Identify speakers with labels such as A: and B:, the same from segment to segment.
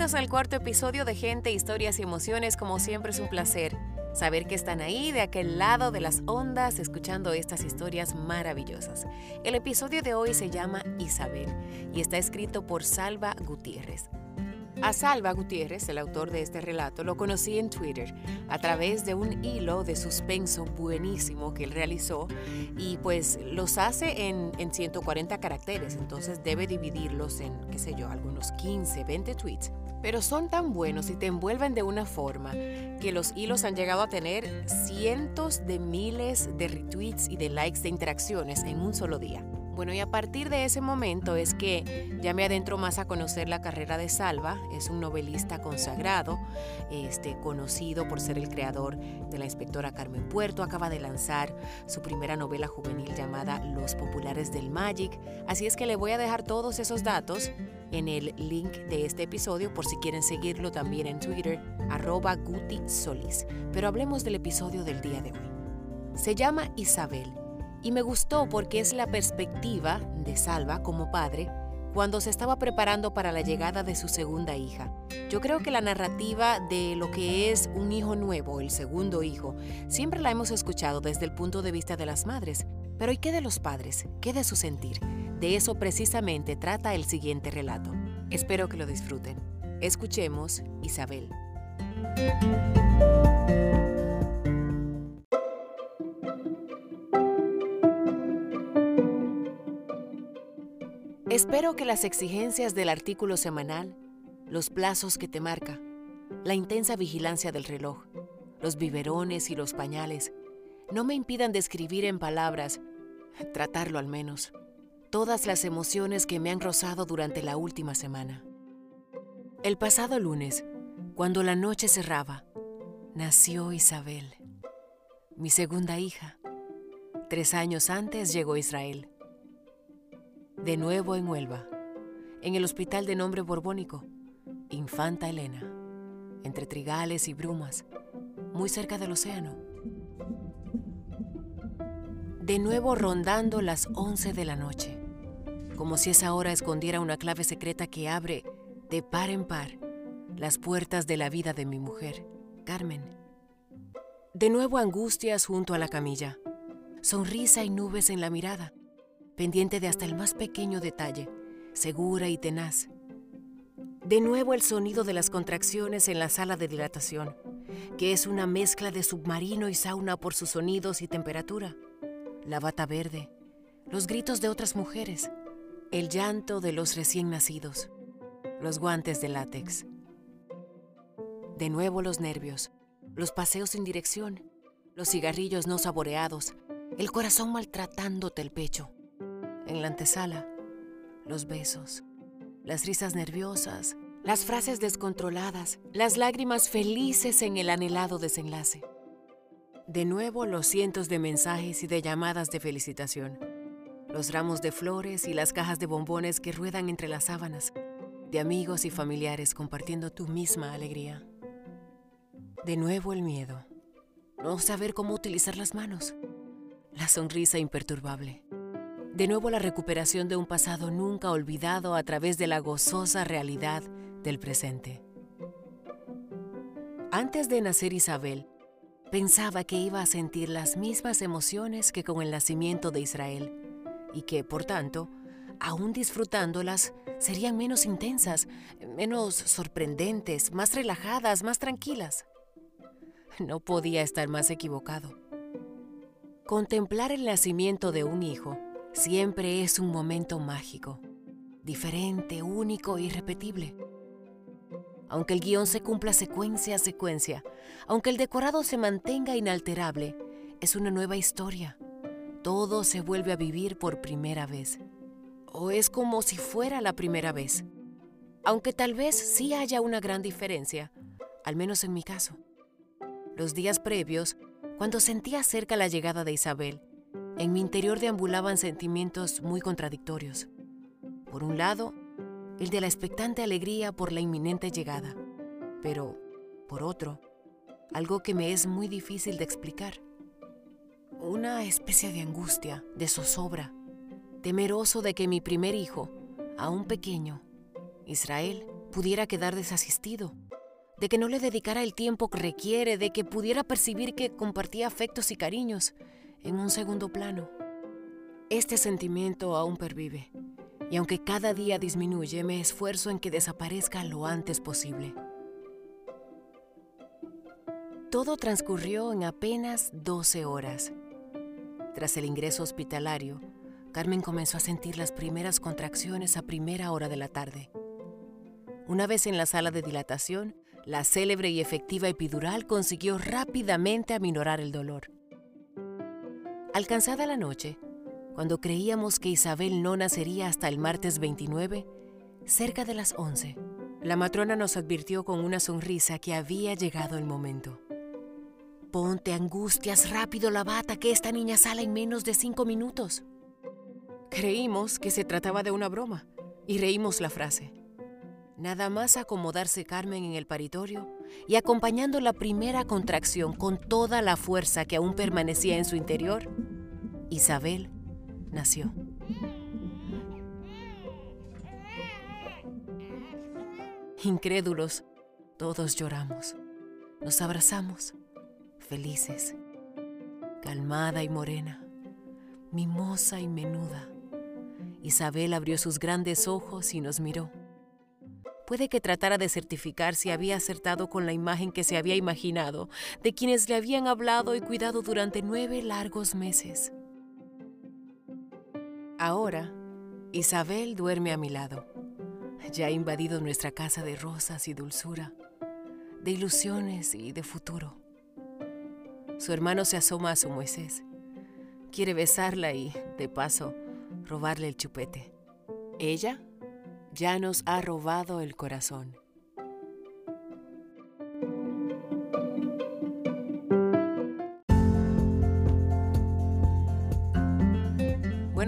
A: Bienvenidos al cuarto episodio de Gente, Historias y Emociones. Como siempre es un placer saber que están ahí de aquel lado de las ondas escuchando estas historias maravillosas. El episodio de hoy se llama Isabel y está escrito por Salva Gutiérrez. A Salva Gutiérrez, el autor de este relato, lo conocí en Twitter a través de un hilo de suspenso buenísimo que él realizó y pues los hace en, en 140 caracteres, entonces debe dividirlos en, qué sé yo, algunos 15, 20 tweets. Pero son tan buenos y te envuelven de una forma que los hilos han llegado a tener cientos de miles de retweets y de likes de interacciones en un solo día. Bueno, y a partir de ese momento es que ya me adentro más a conocer la carrera de Salva. Es un novelista consagrado, este, conocido por ser el creador de la inspectora Carmen Puerto. Acaba de lanzar su primera novela juvenil llamada Los Populares del Magic. Así es que le voy a dejar todos esos datos en el link de este episodio por si quieren seguirlo también en Twitter, arroba Guti Solís. Pero hablemos del episodio del día de hoy. Se llama Isabel y me gustó porque es la perspectiva de Salva como padre cuando se estaba preparando para la llegada de su segunda hija. Yo creo que la narrativa de lo que es un hijo nuevo, el segundo hijo, siempre la hemos escuchado desde el punto de vista de las madres. Pero ¿y qué de los padres? ¿Qué de su sentir? De eso precisamente trata el siguiente relato. Espero que lo disfruten. Escuchemos Isabel. Espero que las exigencias del artículo semanal, los plazos que te marca, la intensa vigilancia del reloj, los biberones y los pañales, no me impidan describir en palabras, tratarlo al menos, todas las emociones que me han rozado durante la última semana. El pasado lunes, cuando la noche cerraba, nació Isabel, mi segunda hija. Tres años antes llegó Israel de nuevo en Huelva, en el hospital de nombre borbónico, Infanta Elena, entre trigales y brumas, muy cerca del océano. De nuevo rondando las 11 de la noche, como si esa hora escondiera una clave secreta que abre de par en par las puertas de la vida de mi mujer, Carmen. De nuevo angustias junto a la camilla, sonrisa y nubes en la mirada pendiente de hasta el más pequeño detalle, segura y tenaz. De nuevo el sonido de las contracciones en la sala de dilatación, que es una mezcla de submarino y sauna por sus sonidos y temperatura. La bata verde, los gritos de otras mujeres, el llanto de los recién nacidos, los guantes de látex. De nuevo los nervios, los paseos sin dirección, los cigarrillos no saboreados, el corazón maltratándote el pecho en la antesala, los besos, las risas nerviosas, las frases descontroladas, las lágrimas felices en el anhelado desenlace. De nuevo los cientos de mensajes y de llamadas de felicitación, los ramos de flores y las cajas de bombones que ruedan entre las sábanas, de amigos y familiares compartiendo tu misma alegría. De nuevo el miedo, no saber cómo utilizar las manos, la sonrisa imperturbable de nuevo la recuperación de un pasado nunca olvidado a través de la gozosa realidad del presente. Antes de nacer Isabel, pensaba que iba a sentir las mismas emociones que con el nacimiento de Israel y que, por tanto, aún disfrutándolas, serían menos intensas, menos sorprendentes, más relajadas, más tranquilas. No podía estar más equivocado. Contemplar el nacimiento de un hijo siempre es un momento mágico, diferente, único e irrepetible. Aunque el guion se cumpla secuencia a secuencia, aunque el decorado se mantenga inalterable, es una nueva historia. Todo se vuelve a vivir por primera vez. O es como si fuera la primera vez. Aunque tal vez sí haya una gran diferencia, al menos en mi caso. Los días previos, cuando sentía cerca la llegada de Isabel, en mi interior deambulaban sentimientos muy contradictorios. Por un lado, el de la expectante alegría por la inminente llegada, pero, por otro, algo que me es muy difícil de explicar. Una especie de angustia, de zozobra, temeroso de que mi primer hijo, aún pequeño, Israel, pudiera quedar desasistido, de que no le dedicara el tiempo que requiere, de que pudiera percibir que compartía afectos y cariños en un segundo plano. Este sentimiento aún pervive, y aunque cada día disminuye, me esfuerzo en que desaparezca lo antes posible. Todo transcurrió en apenas 12 horas. Tras el ingreso hospitalario, Carmen comenzó a sentir las primeras contracciones a primera hora de la tarde. Una vez en la sala de dilatación, la célebre y efectiva epidural consiguió rápidamente aminorar el dolor. Alcanzada la noche, cuando creíamos que Isabel no nacería hasta el martes 29, cerca de las 11, la matrona nos advirtió con una sonrisa que había llegado el momento. Ponte angustias rápido la bata que esta niña sale en menos de cinco minutos. Creímos que se trataba de una broma y reímos la frase. Nada más acomodarse Carmen en el paritorio y acompañando la primera contracción con toda la fuerza que aún permanecía en su interior, Isabel nació. Incrédulos, todos lloramos, nos abrazamos felices, calmada y morena, mimosa y menuda. Isabel abrió sus grandes ojos y nos miró. Puede que tratara de certificar si había acertado con la imagen que se había imaginado de quienes le habían hablado y cuidado durante nueve largos meses. Ahora, Isabel duerme a mi lado. Ya ha invadido nuestra casa de rosas y dulzura, de ilusiones y de futuro. Su hermano se asoma a su Moisés. Quiere besarla y, de paso, robarle el chupete. Ella ya nos ha robado el corazón.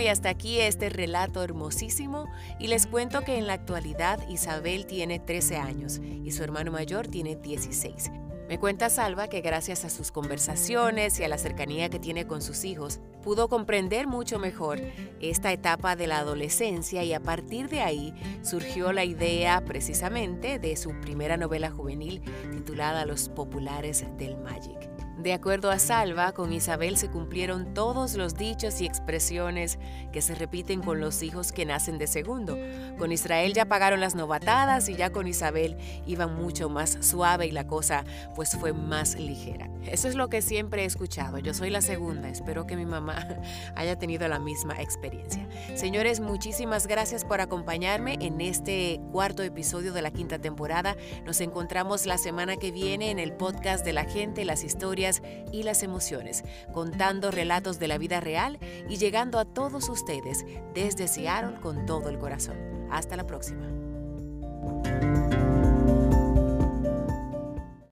A: Y hasta aquí este relato hermosísimo y les cuento que en la actualidad Isabel tiene 13 años y su hermano mayor tiene 16. Me cuenta Salva que gracias a sus conversaciones y a la cercanía que tiene con sus hijos, pudo comprender mucho mejor esta etapa de la adolescencia y a partir de ahí surgió la idea precisamente de su primera novela juvenil titulada Los Populares del Magic. De acuerdo a Salva, con Isabel se cumplieron todos los dichos y expresiones que se repiten con los hijos que nacen de segundo. Con Israel ya pagaron las novatadas y ya con Isabel iban mucho más suave y la cosa pues fue más ligera. Eso es lo que siempre he escuchado. Yo soy la segunda. Espero que mi mamá haya tenido la misma experiencia. Señores, muchísimas gracias por acompañarme en este cuarto episodio de la quinta temporada. Nos encontramos la semana que viene en el podcast de la gente, las y las emociones, contando relatos de la vida real y llegando a todos ustedes desde Seattle con todo el corazón. Hasta la próxima.